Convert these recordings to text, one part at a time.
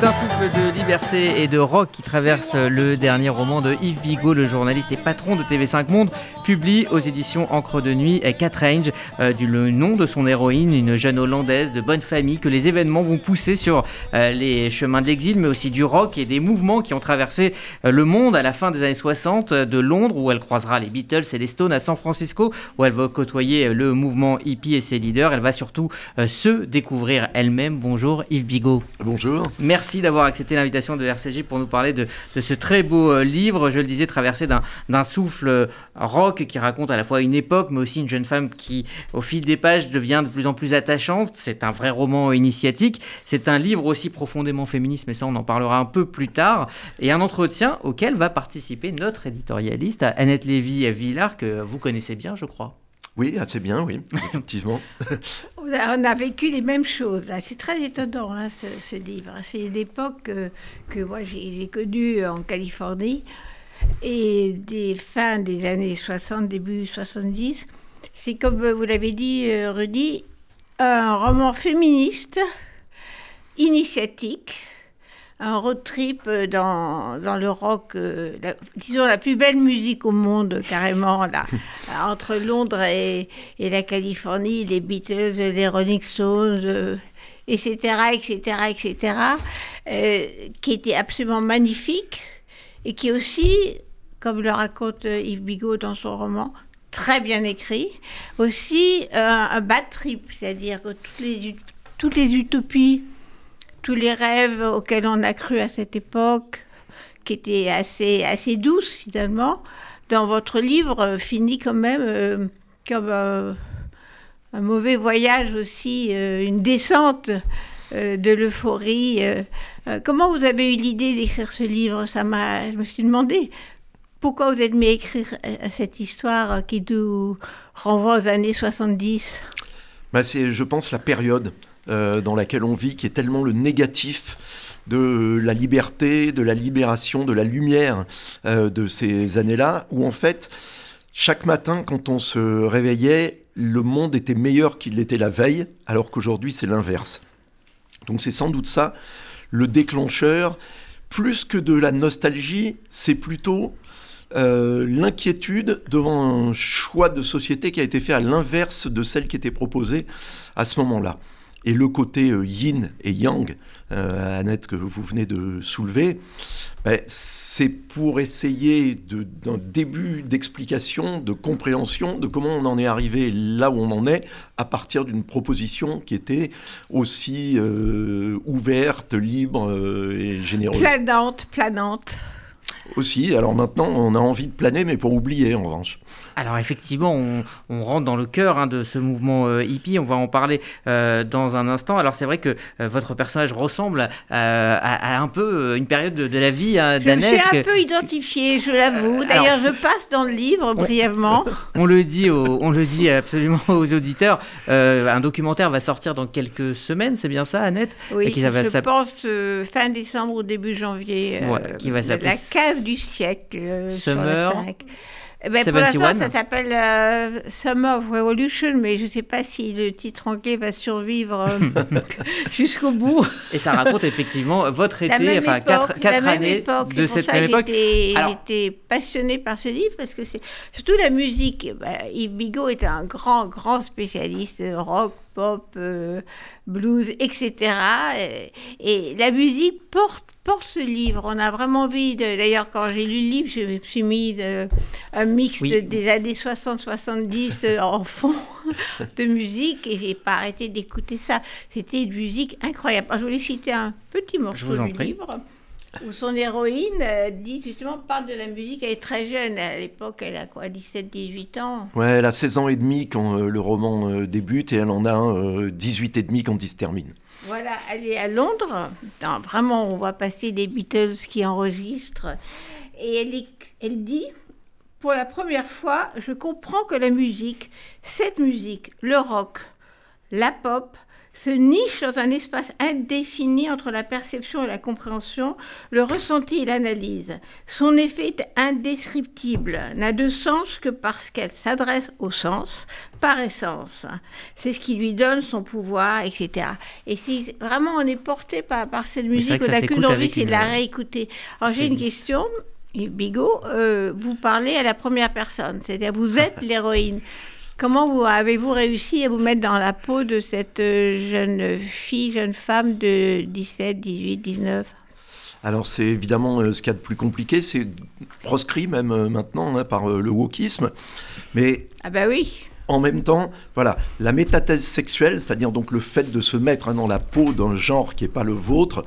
C'est un souffle de liberté et de rock qui traverse le dernier roman de Yves Bigot, le journaliste et patron de TV5 Monde, publie aux éditions Encre de Nuit Cat Range, euh, du le nom de son héroïne, une jeune hollandaise de bonne famille que les événements vont pousser sur euh, les chemins de l'exil, mais aussi du rock et des mouvements qui ont traversé euh, le monde à la fin des années 60, de Londres où elle croisera les Beatles et les Stones, à San Francisco où elle va côtoyer le mouvement hippie et ses leaders. Elle va surtout se découvrir elle-même. Bonjour Yves Bigot. Bonjour. Merci d'avoir accepté l'invitation de RCJ pour nous parler de, ce très beau euh, livre, je le disais, traversé d'un souffle euh, rock qui raconte à la fois une époque, mais aussi une jeune femme qui, au fil des pages, devient de plus en plus attachante. C'est un vrai roman initiatique. C'est un livre aussi profondément féministe, mais ça, on en parlera un peu plus tard. Et un entretien auquel va participer notre éditorialiste, Annette Lévy-Villard, que vous connaissez bien, je crois. Oui, assez bien, oui, effectivement. on, a, vécu les mêmes choses. C'est très étonnant hein, ce, livre. C'est l'époque que, que moi j'ai connue en Californie et des fins des années 60, début 70. C'est comme vous l'avez dit, euh, Rudy, un roman féministe, initiatique, un road trip dans, dans le rock, euh, disons la plus belle musique au monde, carrément, là, entre Londres et, et, la Californie, les Beatles, les Rolling Stones, etc., etc., etc., qui était absolument magnifique et qui aussi, comme le raconte Yves Bigot dans son roman, très bien écrit, aussi euh, un bad trip, c'est-à-dire que toutes les, toutes les utopies tous les rêves auxquels on a cru à cette époque, qui étaient assez, assez douces finalement, dans votre livre euh, finit quand même euh, comme euh, un mauvais voyage aussi, une descente de l'euphorie. comment vous avez eu l'idée d'écrire ce livre? Ça m'a, je me suis demandé pourquoi vous êtes mis à écrire cette histoire qui nous renvoie aux années 70 bah C'est, je pense, la période. Euh, dans laquelle on vit, qui est tellement le négatif de la liberté, de la libération, de la lumière euh, de ces années-là, où en fait, chaque matin, quand on se réveillait, le monde était meilleur qu'il l'était la veille, alors qu'aujourd'hui, c'est l'inverse. Donc c'est sans doute ça, le déclencheur. Plus que de la nostalgie, c'est plutôt euh, l'inquiétude devant un choix de société qui a été fait à l'inverse de celle qui était proposée à ce moment-là. Et le côté euh, yin et yang, euh, Annette, que vous venez de soulever, ben, c'est pour essayer d'un début d'explication, de compréhension de comment on en est arrivé là où on en est, à partir d'une proposition qui était aussi euh, ouverte, libre et généreuse. Planante, planante aussi. Alors maintenant, on a envie de planer, mais pour oublier en revanche. Alors effectivement, on, rentre dans le cœur hein, de ce mouvement euh, hippie. On va en parler euh, dans un instant. Alors c'est vrai que euh, votre personnage ressemble à, un peu une période de, la vie hein, d'Annette. Je suis un peu identifiée, je l'avoue. D'ailleurs, je passe dans le livre brièvement. On, le dit, on le dit absolument aux auditeurs. un documentaire va sortir dans quelques semaines, c'est bien ça, Annette? Oui, je pense fin décembre ou début janvier. qui va s'appeler La case du siècle. Summer. Sur eh ben, pour l'instant, ça s'appelle euh, Summer of Revolution, mais je ne sais pas si le titre anglais va survivre euh, jusqu'au bout. Et ça raconte effectivement votre été, enfin quatre, quatre années de cette même époque. J'étais passionné par ce livre parce que c'est surtout la musique. Bah, Yves Bigot est un grand, grand spécialiste rock, pop, euh, blues, etc. Et, la musique porte, porte ce livre. On a vraiment envie de... D'ailleurs, quand j'ai lu le livre, je me suis mis de, un mix des années 60-70 euh, en fond de musique et j'ai pas arrêté d'écouter ça. C'était une musique incroyable. je voulais citer un petit morceau du livre où son héroïne euh, dit justement parle de la musique. Elle est très jeune à l'époque, elle a quoi, 17-18 ans? Ouais, elle a 16 ans et demi quand euh, le roman euh, débute et elle en a 18 et demi quand il se termine. Voilà, elle est à Londres. vraiment, on voit passer des Beatles qui enregistrent et elle, elle dit pour la première fois, je comprends que la musique, cette musique, le rock, la pop, se niche dans un espace indéfini entre la perception et la compréhension, le ressenti et l'analyse. Son effet est indescriptible, n'a de sens que parce qu'elle s'adresse au sens, par essence. C'est ce qui lui donne son pouvoir, etc. Et si vraiment on est porté par, par cette musique, on n'a qu'une envie, c'est de la réécouter. Alors j'ai une question. Bigot, euh, vous parlez à la première personne, c'est-à-dire vous êtes l'héroïne. Comment vous, avez-vous réussi à vous mettre dans la peau de cette euh, jeune fille, jeune femme de 17, 18, 19 alors c'est évidemment euh, ce qu'il y a de plus compliqué, c'est proscrit même euh, maintenant hein, par le wokisme. Mais ah bah oui. En même temps, voilà, la métathèse sexuelle, c'est-à-dire donc le fait de se mettre hein, dans la peau d'un genre qui n'est pas le vôtre,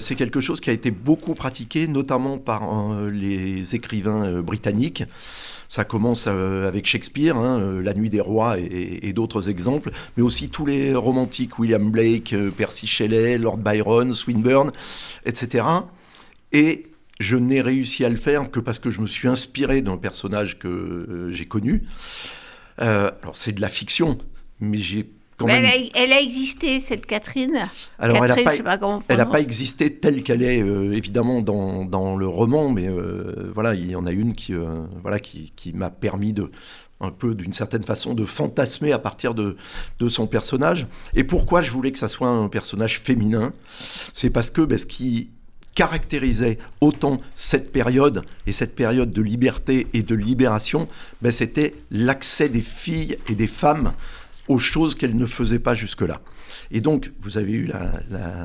c'est quelque chose qui a été beaucoup pratiqué, notamment par les écrivains britanniques. Ça commence euh, avec Shakespeare, hein, euh, La Nuit des Rois et, d'autres exemples, mais aussi tous les romantiques, William Blake, euh, Percy Shelley, Lord Byron, Swinburne, etc. Et je n'ai réussi à le faire que parce que je me suis inspiré d'un personnage que j'ai connu. alors c'est de la fiction, mais j'ai elle, a, existé, cette Catherine. Alors, elle n'a pas, existé telle qu'elle est, euh, évidemment, dans, dans, le roman, mais euh, voilà, il y en a une qui, euh, voilà, qui, qui m'a permis de, un peu d'une certaine façon, de fantasmer à partir de, de, son personnage. Et pourquoi je voulais que ça soit un personnage féminin? C'est parce que ben, ce qui caractérisait autant cette période et cette période de liberté et de libération, ben, c'était l'accès des filles et des femmes aux choses qu'elle ne faisait pas jusque-là. Et donc, vous avez eu la,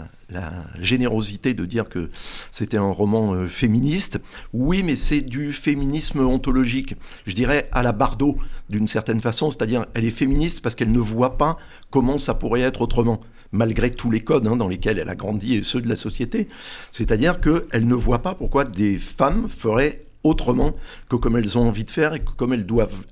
générosité de dire que c'était un roman euh, féministe. Oui, mais c'est du féminisme ontologique, je dirais à la Bardot, d'une certaine façon, c'est-à-dire elle est féministe parce qu'elle ne voit pas comment ça pourrait être autrement, malgré tous les codes hein, dans lesquels elle a grandi et ceux de la société. C'est-à-dire qu'elle ne voit pas pourquoi des femmes feraient autrement que comme elles ont envie de faire et que comme elles doivent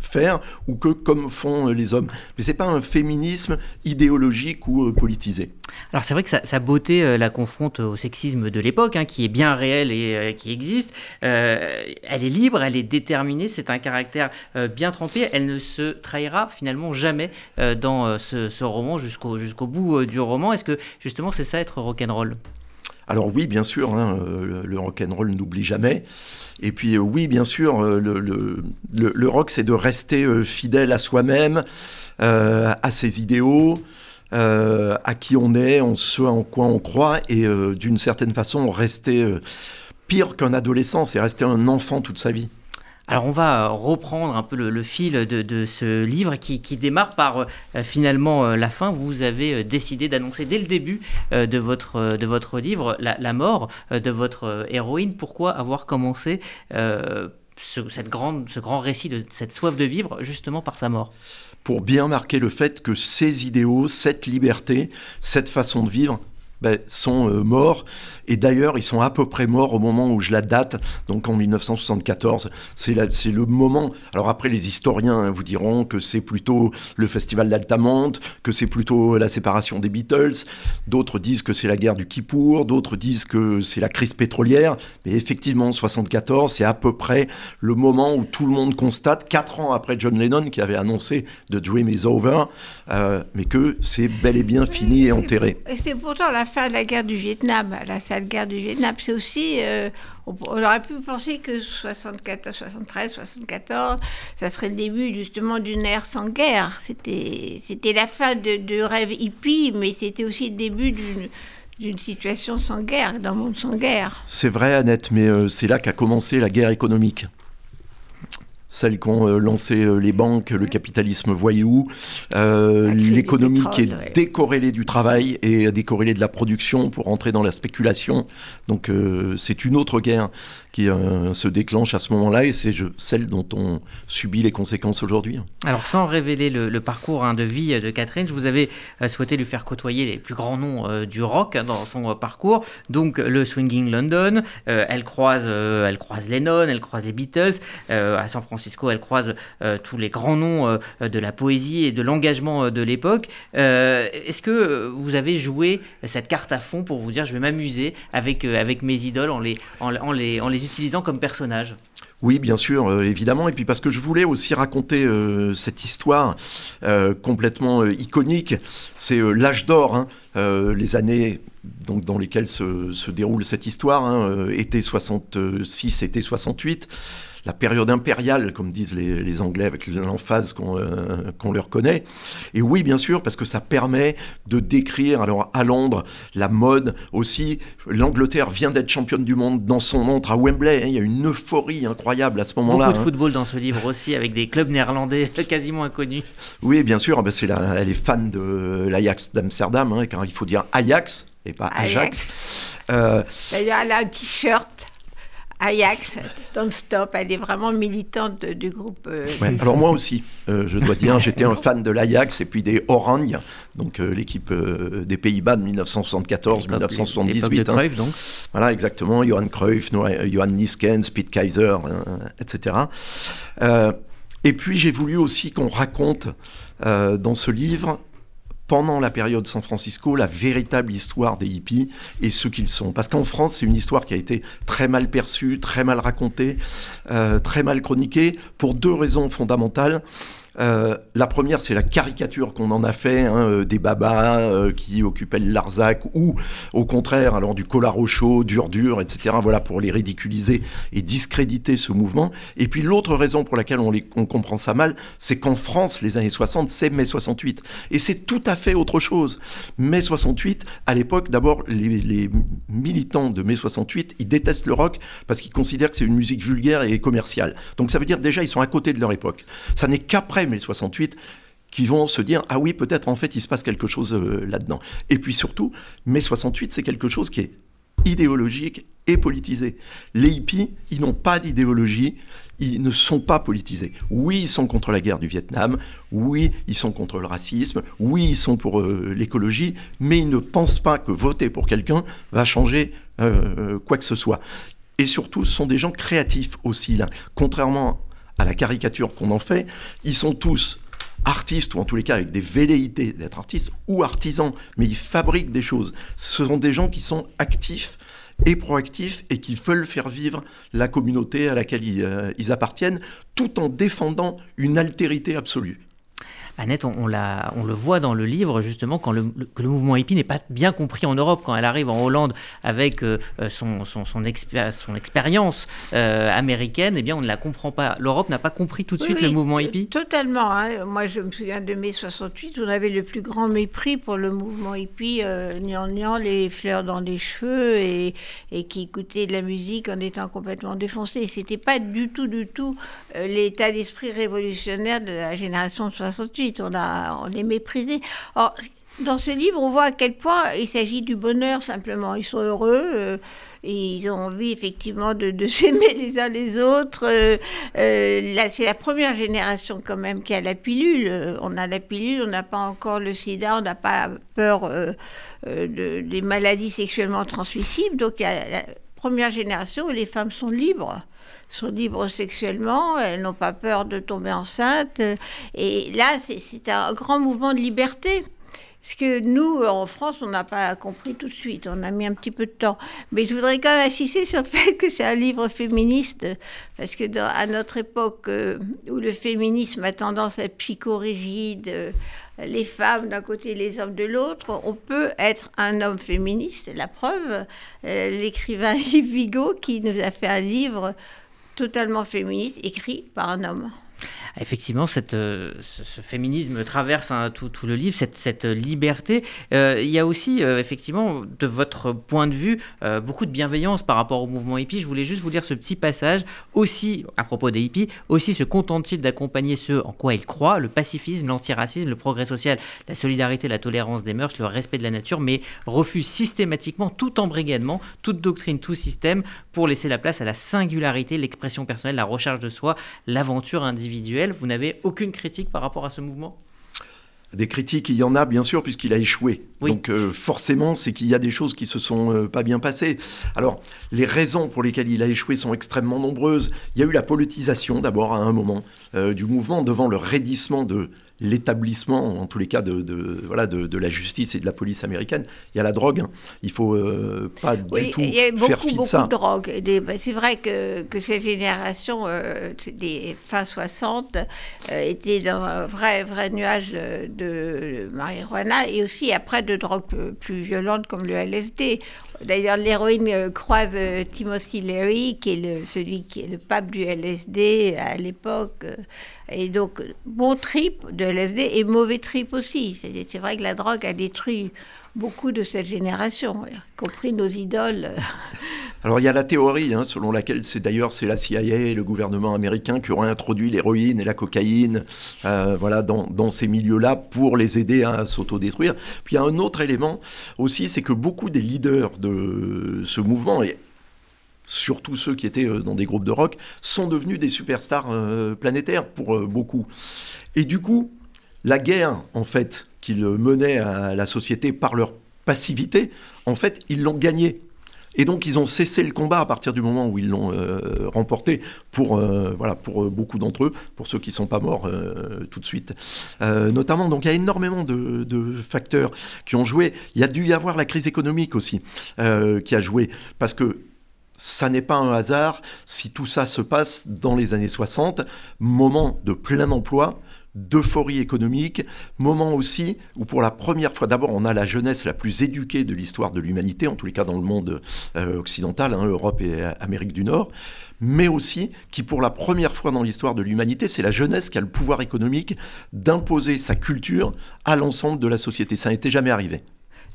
faire ou que comme font euh, les hommes. Mais c'est pas un féminisme idéologique ou euh, politisé. Alors c'est vrai que sa, beauté euh, la confronte au sexisme de l'époque, hein, qui est bien réel et qui existe. elle est libre, elle est déterminée, c'est un caractère bien trempé. Elle ne se trahira finalement jamais dans ce, ce, roman jusqu'au jusqu'au bout du roman. Est-ce que justement c'est ça être rock'n'roll? Alors oui, bien sûr, hein, le, le rock'n'roll n'oublie jamais. Et puis euh, oui, bien sûr, euh, le, rock, c'est de rester euh, fidèle à soi-même, à ses idéaux, à qui on est, en ce en quoi on croit, et d'une certaine façon, rester pire qu'un adolescent, c'est rester un enfant toute sa vie. Alors on va reprendre un peu le, fil de, ce livre qui, démarre par euh, finalement euh, la fin. Vous avez euh, décidé d'annoncer dès le début de, votre, de votre livre la, mort de votre héroïne. Pourquoi avoir commencé ce, cette grande, ce grand récit de cette soif de vivre justement par sa mort? Pour bien marquer le fait que ces idéaux, cette liberté, cette façon de vivre ben, sont morts et d'ailleurs, ils sont à peu près morts au moment où je la date, donc en 1974. C'est le moment. Alors après, les historiens hein, vous diront que c'est plutôt le festival d'Altamont, que c'est plutôt la séparation des Beatles. D'autres disent que c'est la guerre du Kippour, d'autres disent que c'est la crise pétrolière. Mais effectivement, 74, c'est à peu près le moment où tout le monde constate, quatre ans après John Lennon qui avait annoncé The Dream is Over, euh, mais que c'est bel et bien fini et enterré. Et c'est pourtant la fin de la guerre du Vietnam. La guerre du Vietnam. C'est aussi, euh, on, aurait pu penser que 74, 73, 74, ça serait le début justement d'une ère sans guerre. C'était, la fin de, de rêve hippie, mais c'était aussi le début d'une d'une situation sans guerre, d'un monde sans guerre. C'est vrai, Annette, mais euh, c'est là qu'a commencé la guerre économique celles qu'ont euh, lancé euh, les banques, le capitalisme voyou, euh, l'économie qui est décorrélée du travail et décorrélée de la production pour entrer dans la spéculation. Donc c'est une autre guerre qui se déclenche à ce moment-là et c'est celle dont on subit les conséquences aujourd'hui. Alors sans révéler le, parcours hein, de vie de Catherine, je vous avais souhaité lui faire côtoyer les plus grands noms du rock hein, dans son parcours. Donc le Swinging London, elle croise, elle croise Lennon, elle croise les Beatles à San Francisco elle croise euh, tous les grands noms euh, de la poésie et de l'engagement euh, de l'époque. Est-ce que vous avez joué cette carte à fond pour vous dire je vais m'amuser avec, avec mes idoles en les, en, en les les utilisant comme personnages oui, bien sûr, euh, évidemment. Et puis parce que je voulais aussi raconter euh, cette histoire euh, complètement iconique. C'est l'âge d'or, hein, les années donc, dans lesquelles se, déroule cette histoire, hein, été 66, été 68 la période impériale, comme disent les, Anglais, avec l'emphase euh, qu'on leur connaît. Et oui, bien sûr, parce que ça permet de décrire, alors à Londres, la mode aussi. L'Angleterre vient d'être championne du monde dans son montre à Wembley. Hein. il y a une euphorie incroyable à ce moment-là. Beaucoup de hein. football dans ce livre aussi, avec des clubs néerlandais quasiment inconnus. Oui, bien sûr, ben c'est elle est fan de l'Ajax d'Amsterdam, hein, car il faut dire Ajax et pas Ajax. Euh, D'ailleurs, elle a un t-shirt Ajax, Don't Stop, elle est vraiment militante du groupe. Euh, alors moi aussi, euh, je dois dire, j'étais un fan de l'Ajax et puis des Oranje, donc euh, l'équipe des Pays-Bas de 1974-1978. de hein. Cruyff, donc. Voilà, exactement, Johan Cruyff, Johan Niskens, Pete Kaiser, etc. et puis j'ai voulu aussi qu'on raconte dans ce livre pendant la période San Francisco la véritable histoire des hippies et ce qu'ils sont. Parce qu'en France, c'est une histoire qui a été très mal perçue, très mal racontée, euh, très mal chroniquée, pour deux raisons fondamentales. Euh, la première, c'est la caricature qu'on en a fait, hein, euh, des babas euh, qui occupaient le Larzac, ou au contraire, alors du collar au chaud, dur dur, etc. Voilà, pour les ridiculiser et discréditer ce mouvement. Et puis l'autre raison pour laquelle on, les, on comprend ça mal, c'est qu'en France, les années 60, c'est mai 68. Et c'est tout à fait autre chose. Mai 68, à l'époque, d'abord, les, les militants de mai 68, ils détestent le rock parce qu'ils considèrent que c'est une musique vulgaire et commerciale. Donc ça veut dire déjà, ils sont à côté de leur époque. Ça n'est qu'après mai 68 qui vont se dire ah oui peut-être en fait il se passe quelque chose euh, là-dedans. Et puis surtout mai 68 c'est quelque chose qui est idéologique et politisé. Les hippies ils n'ont pas d'idéologie, ils ne sont pas politisés. Oui ils sont contre la guerre du Vietnam, oui ils sont contre le racisme, oui ils sont pour euh, l'écologie, mais ils ne pensent pas que voter pour quelqu'un va changer euh, quoi que ce soit. Et surtout, ce sont des gens créatifs aussi, là. Contrairement à la caricature qu'on en fait, ils sont tous artistes, ou en tous les cas avec des velléités d'être artistes, ou artisans, mais ils fabriquent des choses. Ce sont des gens qui sont actifs et proactifs et qui veulent faire vivre la communauté à laquelle ils, euh, appartiennent, tout en défendant une altérité absolue. Annette, on, le voit dans le livre justement quand le, que le mouvement hippie n'est pas bien compris en Europe. Quand elle arrive en Hollande avec euh, euh, son, son, son, expérience euh, américaine, eh bien on ne la comprend pas. L'Europe n'a pas compris tout de suite le mouvement hippie? Totalement. Hein. Moi je me souviens de mai 68, on avait le plus grand mépris pour le mouvement hippie, niant les fleurs dans les cheveux et, et, qui écoutait de la musique en étant complètement défoncé. C'était pas du tout, du tout l'état d'esprit révolutionnaire de la génération de 68 on, a, on est méprisé. dans ce livre, on voit à quel point il s'agit du bonheur simplement. Ils sont heureux. Euh, et ils ont envie effectivement de, s'aimer les uns les autres. Euh, euh, là, c'est la première génération quand même qui a la pilule. On a la pilule, on n'a pas encore le sida, on n'a pas peur des maladies sexuellement transmissibles. Donc, il y a la première génération où les femmes sont libres sont libres sexuellement, elles n'ont pas peur de tomber enceinte. Et là, c'est un grand mouvement de liberté. Ce que nous, en France, on n'a pas compris tout de suite. On a mis un petit peu de temps. Mais je voudrais quand même insister sur le fait que c'est un livre féministe. Parce que à notre époque, euh, où le féminisme a tendance à être psychorigide, euh, les femmes d'un côté et les hommes de l'autre, on peut être un homme féministe. La preuve, euh, l'écrivain Yves Vigo, qui nous a fait un livre totalement féministe, écrit par un homme. Effectivement, euh, ce, féminisme traverse tout, tout, le livre, cette, liberté. Euh, il y a aussi, euh, effectivement, de votre point de vue, beaucoup de bienveillance par rapport au mouvement hippie. Je voulais juste vous lire ce petit passage, aussi à propos des hippies, aussi se contentent-ils d'accompagner ceux en quoi ils croient, le pacifisme, l'antiracisme, le progrès social, la solidarité, la tolérance des mœurs, le respect de la nature, mais refusent systématiquement tout embrigadement, toute doctrine, tout système, pour laisser la place à la singularité, l'expression personnelle, la recherche de soi, l'aventure individuelle vous n'avez aucune critique par rapport à ce mouvement? Des critiques, il y en a bien sûr puisqu'il a échoué. Donc euh, forcément, c'est qu'il y a des choses qui se sont euh, pas bien passées. Alors les raisons pour lesquelles il a échoué sont extrêmement nombreuses. Il y a eu la politisation d'abord à un moment euh, du mouvement devant le raidissement de l'établissement, en tous les cas, de, voilà, de, la justice et de la police américaine. Il y a la drogue. Hein. Il faut euh, pas du tout il y a beaucoup, faire fi beaucoup de ça. de drogue. Ben, c'est vrai que, que cette génération euh, des fin 60 euh, était dans un vrai, vrai nuage de marijuana et aussi après de drogues plus violentes comme le LSD. D'ailleurs, l'héroïne croise Timothy Leary, qui est le, celui qui est le pape du LSD à l'époque. Et donc, bon trip de LSD et mauvais trip aussi. C'est vrai que la drogue a détruit beaucoup de cette génération, y compris nos idoles. Alors il y a la théorie hein, selon laquelle c'est d'ailleurs c'est la CIA et le gouvernement américain qui auraient introduit l'héroïne et la cocaïne euh, voilà, dans, ces milieux-là pour les aider à s'autodétruire. Puis il y a un autre élément aussi, c'est que beaucoup des leaders de ce mouvement, et surtout ceux qui étaient euh, dans des groupes de rock, sont devenus des superstars euh, planétaires pour euh, beaucoup. Et du coup, la guerre, en fait, qu'ils menaient à la société par leur passivité, en fait, ils l'ont gagnée. Et donc, ils ont cessé le combat à partir du moment où ils l'ont remporté pour, voilà, pour beaucoup d'entre eux, pour ceux qui ne sont pas morts tout de suite. notamment, donc, il y a énormément de, de, facteurs qui ont joué. Il y a dû y avoir la crise économique aussi qui a joué. Parce que ça n'est pas un hasard si tout ça se passe dans les années 60, moment de plein emploi, d'euphorie économique, moment aussi où pour la première fois, d'abord on a la jeunesse la plus éduquée de l'histoire de l'humanité, en tous les cas dans le monde euh, occidental, hein, Europe et Amérique du Nord, mais aussi qui pour la première fois dans l'histoire de l'humanité, c'est la jeunesse qui a le pouvoir économique d'imposer sa culture à l'ensemble de la société. Ça n'était jamais arrivé.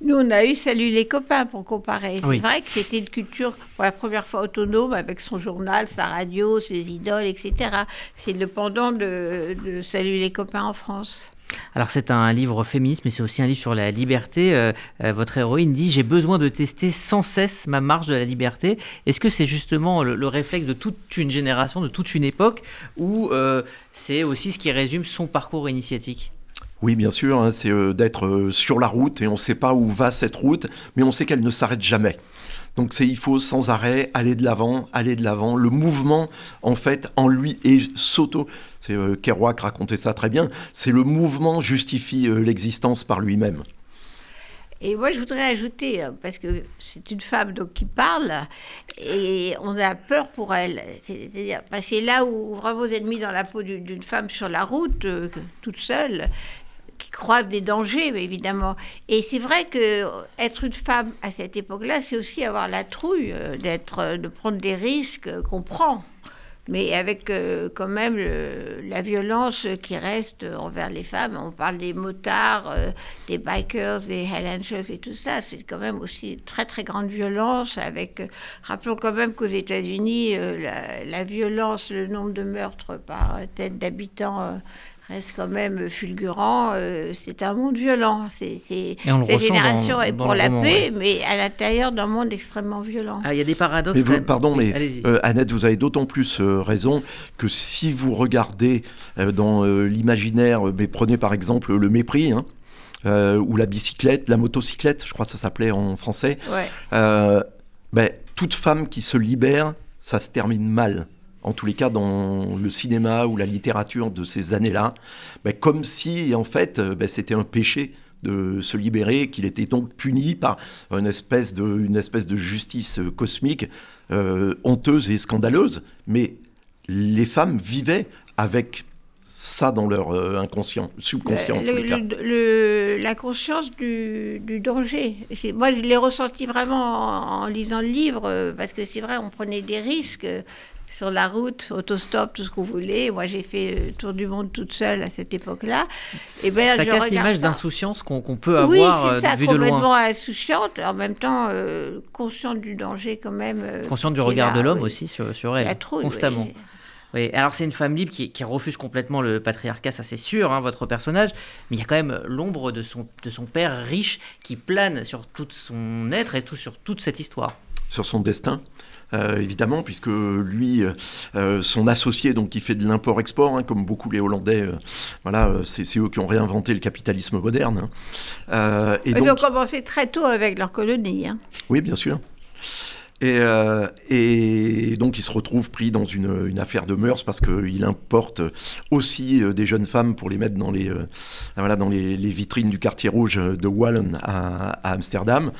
Nous, on a eu Salut les copains pour comparer. C'est vrai que c'était une culture pour la première fois autonome avec son journal, sa radio, ses idoles, etc. C'est le pendant de, Salut les copains en France. Alors c'est un livre féministe, mais c'est aussi un livre sur la liberté. Euh, euh, votre héroïne dit j'ai besoin de tester sans cesse ma marge de la liberté. Est-ce que c'est justement le, réflexe de toute une génération, de toute une époque, ou euh, c'est aussi ce qui résume son parcours initiatique? Oui, bien sûr, hein, c'est euh, d'être euh, sur la route et on ne sait pas où va cette route, mais on sait qu'elle ne s'arrête jamais. Donc c'est il faut sans arrêt aller de l'avant, aller de l'avant. Le mouvement, en fait, en lui et s'auto. C'est euh, Kerouac racontait ça très bien. C'est le mouvement justifie l'existence par lui-même. Et moi, je voudrais ajouter, parce que c'est une femme donc, qui parle, et on a peur pour elle. C'est-à-dire, que là où vraiment vous êtes mis dans la peau d'une femme sur la route, toute seule, qui croisent des dangers, évidemment. Et c'est vrai que être une femme à cette époque-là, c'est aussi avoir la trouille euh, d'être, euh, de prendre des risques qu'on prend mais avec euh, quand même la violence qui reste envers les femmes. On parle des motards, des bikers, des Hell et tout ça. C'est quand même aussi très très grande violence. Avec, rappelons quand même qu'aux États-Unis, la, violence, le nombre de meurtres par tête d'habitants reste quand même fulgurant. Euh, c'est un monde violent. C'est, cette génération est pour la paix, mais à l'intérieur d'un monde extrêmement violent. Ah, il y a des paradoxes. pardon, mais euh, Annette, vous avez d'autant plus euh, raison que si vous regardez dans l'imaginaire, mais prenez par exemple le mépris. Hein, ou la bicyclette, la motocyclette, je crois que ça s'appelait en français. Ben, toute femme qui se libère, ça se termine mal en tous les cas dans le cinéma ou la littérature de ces années-là, ben, comme si en fait ben, c'était un péché de se libérer, qu'il était donc puni par une espèce de, une espèce de justice cosmique euh, honteuse et scandaleuse. Mais les femmes vivaient avec ça dans leur euh, inconscient, subconscient. la conscience du, danger. Moi, je l'ai ressenti vraiment en, lisant le livre, euh, parce que c'est vrai, on prenait des risques sur la route, autostop, tout ce que vous voulez. Moi, j'ai fait le tour du monde toute seule à cette époque-là. Et ben, ça casse l'image d'insouciance qu'on peut avoir oui, c'est euh, ça, complètement insouciante, en même temps euh, consciente du danger quand même. Euh, consciente du regard de l'homme aussi sur, sur elle, constamment. Oui. alors c'est une femme libre qui, refuse complètement le patriarcat, ça c'est sûr, hein, votre personnage, mais il y a quand même l'ombre de son, de son père riche qui plane sur tout son être et tout, sur toute cette histoire. Sur son destin euh, évidemment, puisque lui, euh, euh, son associé, donc qui fait de l'import-export, hein, comme beaucoup les Hollandais, voilà, c'est eux qui ont réinventé le capitalisme moderne. Hein. et Ils ont commencé très tôt avec leur colonie. Hein. Oui, bien sûr. Et, euh, et, donc il se retrouve pris dans une, une affaire de mœurs parce qu'il importe aussi euh, des jeunes femmes pour les mettre dans les, euh, voilà, dans les, les, vitrines du quartier rouge de Wallen à, à Amsterdam.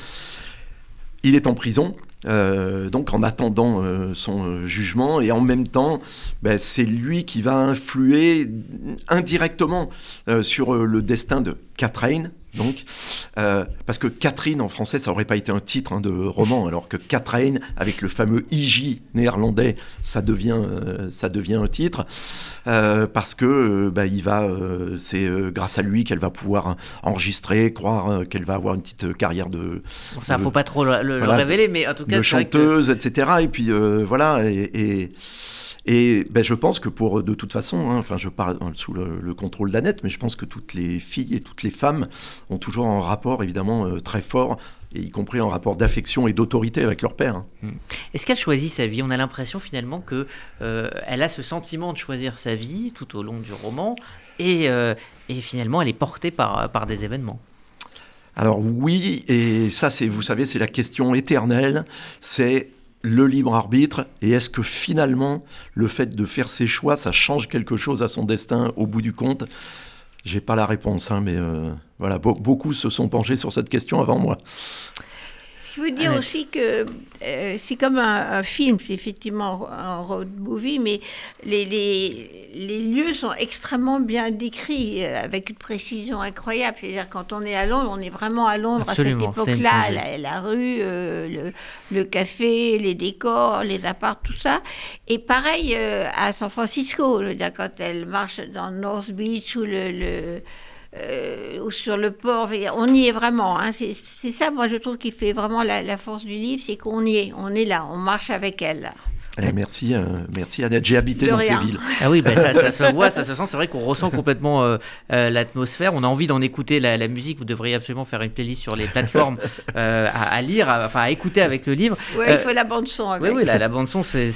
Il est en prison. Euh, donc en attendant euh, son euh, jugement et en même temps ben, c'est lui qui va influer indirectement sur le destin de Catherine donc, euh, parce que Catherine en français, ça aurait pas été un titre hein, de roman, alors que Catherine, avec le fameux IJ néerlandais, ça devient, euh, ça devient un titre, euh, parce que bah, il va, c'est grâce à lui qu'elle va pouvoir enregistrer, croire qu'elle va avoir une petite carrière de. Bon, ça, faut pas trop le, révéler, mais en tout cas, de chanteuse, etc. Et puis voilà, et, et et ben, je pense que pour, de toute façon, hein, enfin, je parle sous le, contrôle d'Annette, mais je pense que toutes les filles et toutes les femmes ont toujours un rapport évidemment euh, très fort et y compris un rapport d'affection et d'autorité avec leur père. Hein. Hmm. Est-ce qu'elle choisit sa vie? On a l'impression finalement que euh, elle a ce sentiment de choisir sa vie tout au long du roman, et, euh, et finalement elle est portée par, par des événements. Alors oui, et ça c'est, vous savez, c'est la question éternelle. C'est le libre arbitre et est-ce que finalement le fait de faire ses choix ça change quelque chose à son destin au bout du compte? J'ai pas la réponse hein, mais euh, voilà beaucoup se sont penchés sur cette question avant moi je veux dire aussi que euh, c'est comme un, film, c'est effectivement un road movie, mais les, les, les, lieux sont extrêmement bien décrits, euh, avec une précision incroyable. C'est-à-dire quand on est à Londres, on est vraiment à Londres à cette époque-là, la, la, rue, euh, le, le, café, les décors, les apparts, tout ça. Et pareil à San Francisco, quand elle marche dans North Beach ou le euh, ou sur le port. On y est vraiment. Hein. C'est ça, moi, je trouve, qui fait vraiment la, la force du livre, c'est qu'on y est. On est là, on marche avec elle. Eh, merci, euh, merci Annette. J'ai habité dans ces villes. Ah oui, bah, ça, se voit, ça se sent. C'est vrai qu'on ressent complètement euh, euh, l'atmosphère. On a envie d'en écouter la, musique. Vous devriez absolument faire une playlist sur les plateformes à, lire, à, enfin à écouter avec le livre. Oui, il faut la bande son. Oui, oui, la, bande son, c'est,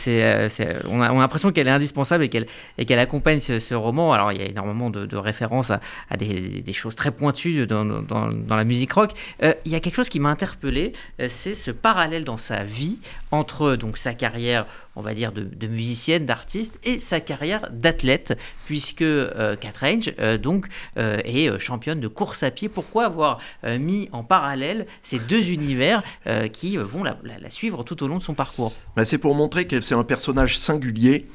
on a, l'impression qu'elle est indispensable et qu'elle, et qu'elle accompagne ce, roman. Alors il y a énormément de, références à, des, choses très pointues dans, dans, dans la musique rock. il y a quelque chose qui m'a interpellé, c'est ce parallèle dans sa vie entre donc sa carrière on va dire, de, musicienne, d'artiste, et sa carrière d'athlète, puisque euh, euh donc, euh, est euh, championne de course à pied. Pourquoi avoir mis en parallèle ces deux univers qui vont la, suivre tout au long de son parcours? Bah, C'est pour montrer que c'est un personnage singulier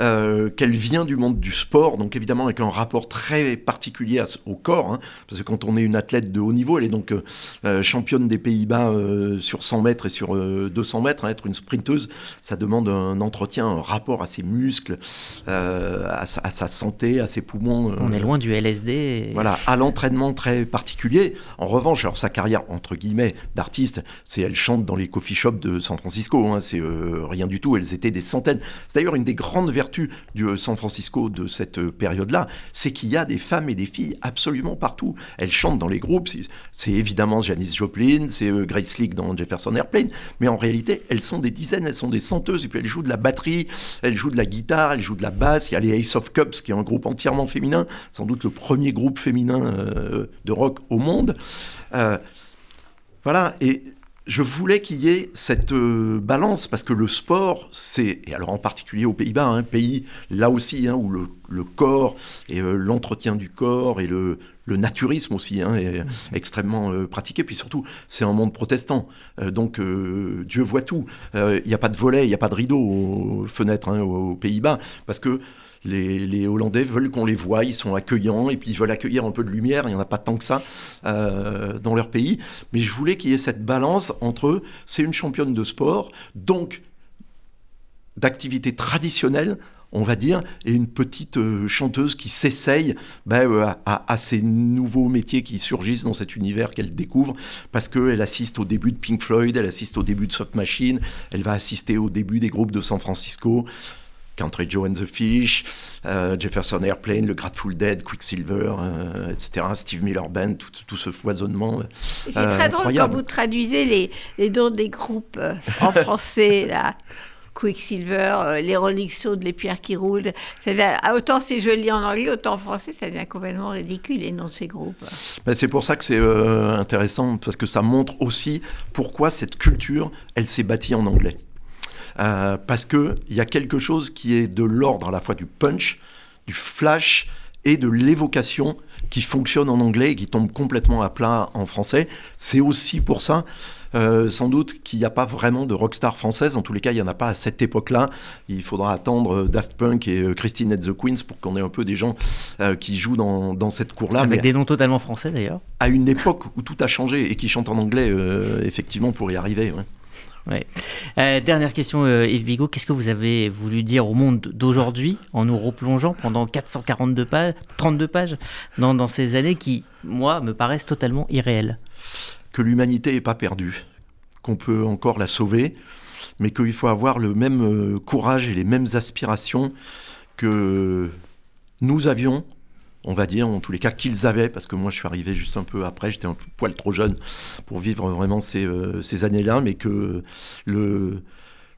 euh, qu'elle vient du monde du sport, donc évidemment avec un rapport très particulier au corps, hein, parce que quand on est une athlète de haut niveau, elle est donc euh, euh, championne des Pays-Bas sur 100 mètres et sur 200 mètres, hein, être une sprinteuse, ça demande un entretien, un rapport à ses muscles, à sa, santé, à ses poumons. on est loin du LSD. Voilà, à l'entraînement très particulier. En revanche, alors sa carrière entre guillemets d'artiste, c'est elle chante dans les coffee shops de San Francisco, hein, c'est rien du tout, elles étaient des centaines. C'est d'ailleurs une des grandes vertu du euh, San Francisco de cette euh, période-là, c'est qu'il y a des femmes et des filles absolument partout. Elles chantent dans les groupes. C'est évidemment Janis Joplin, c'est euh, Grace Leak dans Jefferson Airplane, mais en réalité, elles sont des dizaines, elles sont des centeuses, et puis elles jouent de la batterie, elles jouent de la guitare, elles jouent de la basse. Il y a les Ace of Cups, qui est un groupe entièrement féminin, sans doute le premier groupe féminin de rock au monde. voilà, et je voulais qu'il y ait cette euh, balance parce que le sport, c'est, et alors en particulier aux Pays-Bas, un pays là aussi hein, où le, corps et euh, l'entretien du corps et le, naturisme aussi hein, est extrêmement euh, pratiqué. Puis surtout, c'est un monde protestant. donc Dieu voit tout. Il n'y a pas de volet, il n'y a pas de rideau aux fenêtres hein, aux Pays-Bas parce que les, Hollandais veulent qu'on les voie, ils sont accueillants, et puis ils veulent accueillir un peu de lumière, il n'y en a pas tant que ça euh, dans leur pays. Mais je voulais qu'il y ait cette balance entre, c'est une championne de sport, donc d'activité traditionnelle, on va dire, et une petite euh, chanteuse qui s'essaye ben, euh, à, ces nouveaux métiers qui surgissent dans cet univers qu'elle découvre, parce qu'elle assiste au début de Pink Floyd, elle assiste au début de Soft Machine, elle va assister au début des groupes de San Francisco. Country Joe and the Fish, euh, Jefferson Airplane, le Grateful Dead, Quicksilver, euh, etc., Steve Miller Band, tout, ce foisonnement. C'est très drôle quand vous traduisez les, les noms des groupes euh, en français, là. Quicksilver, les Rolling Stones, les pierres qui roulent. Ah, autant c'est joli en anglais, autant en français, ça devient complètement ridicule les noms de ces groupes. Ben, c'est pour ça que c'est intéressant, parce que ça montre aussi pourquoi cette culture, elle s'est bâtie en anglais. Parce qu'il y a quelque chose qui est de l'ordre à la fois du punch, du flash et de l'évocation qui fonctionne en anglais et qui tombe complètement à plat en français. C'est aussi pour ça, euh, sans doute, qu'il n'y a pas vraiment de rockstar française. En tous les cas, il n'y en a pas à cette époque-là. Il faudra attendre euh, Daft Punk et euh, Christine and the Queens pour qu'on ait un peu des gens qui jouent dans, dans cette cour-là. Avec des noms totalement français d'ailleurs. À une époque où tout a changé et qui chantent en anglais, effectivement, pour y arriver. Euh, dernière question, euh, Yves Bigot. Qu'est-ce que vous avez voulu dire au monde d'aujourd'hui en nous replongeant pendant 442 pages, 32 pages dans, dans ces années qui, moi, me paraissent totalement irréelles? Que l'humanité n'est pas perdue, qu'on peut encore la sauver, mais qu'il faut avoir le même euh, courage et les mêmes aspirations que nous avions on va dire, en tous les cas, qu'ils avaient, parce que moi je suis arrivé juste un peu après, j'étais un poil trop jeune pour vivre vraiment ces, euh, années-là, mais que le,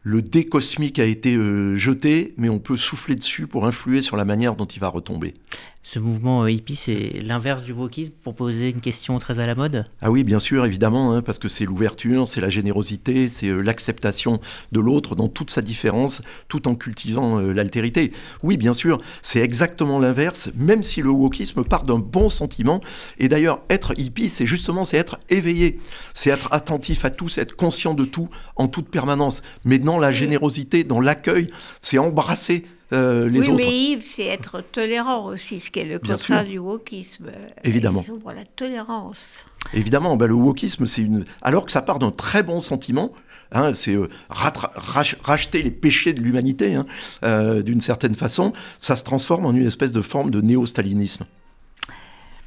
le dé cosmique a été euh, jeté, mais on peut souffler dessus pour influer sur la manière dont il va retomber. Ce mouvement euh, hippie, c'est l'inverse du wokisme pour poser une question très à la mode? Ah oui, bien sûr, évidemment, hein, parce que c'est l'ouverture, c'est la générosité, c'est euh, l'acceptation de l'autre dans toute sa différence, tout en cultivant l'altérité. Oui, bien sûr, c'est exactement l'inverse, même si le wokisme part d'un bon sentiment. Et d'ailleurs, être hippie, c'est justement c'est être éveillé, c'est être attentif à tout, c'est être conscient de tout en toute permanence. Mais dans la générosité, dans l'accueil, c'est embrasser euh, les oui, autres. mais Yves, c'est être tolérant aussi, ce qui est le contraire du wokisme. Évidemment. Ils la tolérance. Évidemment, ben, le wokisme, c'est une. Alors que ça part d'un très bon sentiment, Hein, c'est euh, racheter les péchés de l'humanité, hein, euh, d'une certaine façon, ça se transforme en une espèce de forme de néo-stalinisme.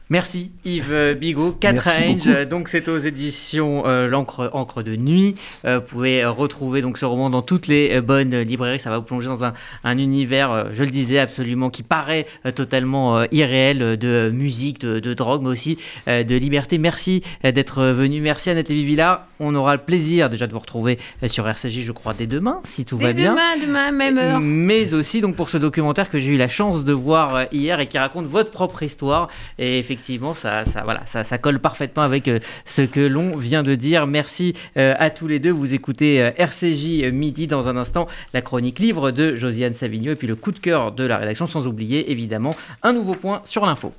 Merci Yves Bigot, 4 Range, donc c'est aux éditions euh, L'encre encre de nuit. Euh, vous pouvez retrouver donc ce roman dans toutes les euh, bonnes librairies. Ça va vous plonger dans un, un univers, je le disais absolument, qui paraît totalement irréel de musique, de, drogue, mais aussi de liberté. Merci d'être venu. Merci Annette Lévy-Villa. On aura le plaisir déjà de vous retrouver sur RCJ, je crois, dès demain, si tout va bien. Demain, demain, même heure. Mais aussi donc pour ce documentaire que j'ai eu la chance de voir hier et qui raconte votre propre histoire. Et effectivement, ça, ça, voilà, ça, ça colle parfaitement avec euh, ce que l'on vient de dire. Merci euh, à tous les deux. Vous écoutez euh, RCJ Midi dans un instant, la chronique livre de Josiane Savigno et puis le coup de cœur de la rédaction, sans oublier évidemment un nouveau point sur l'info.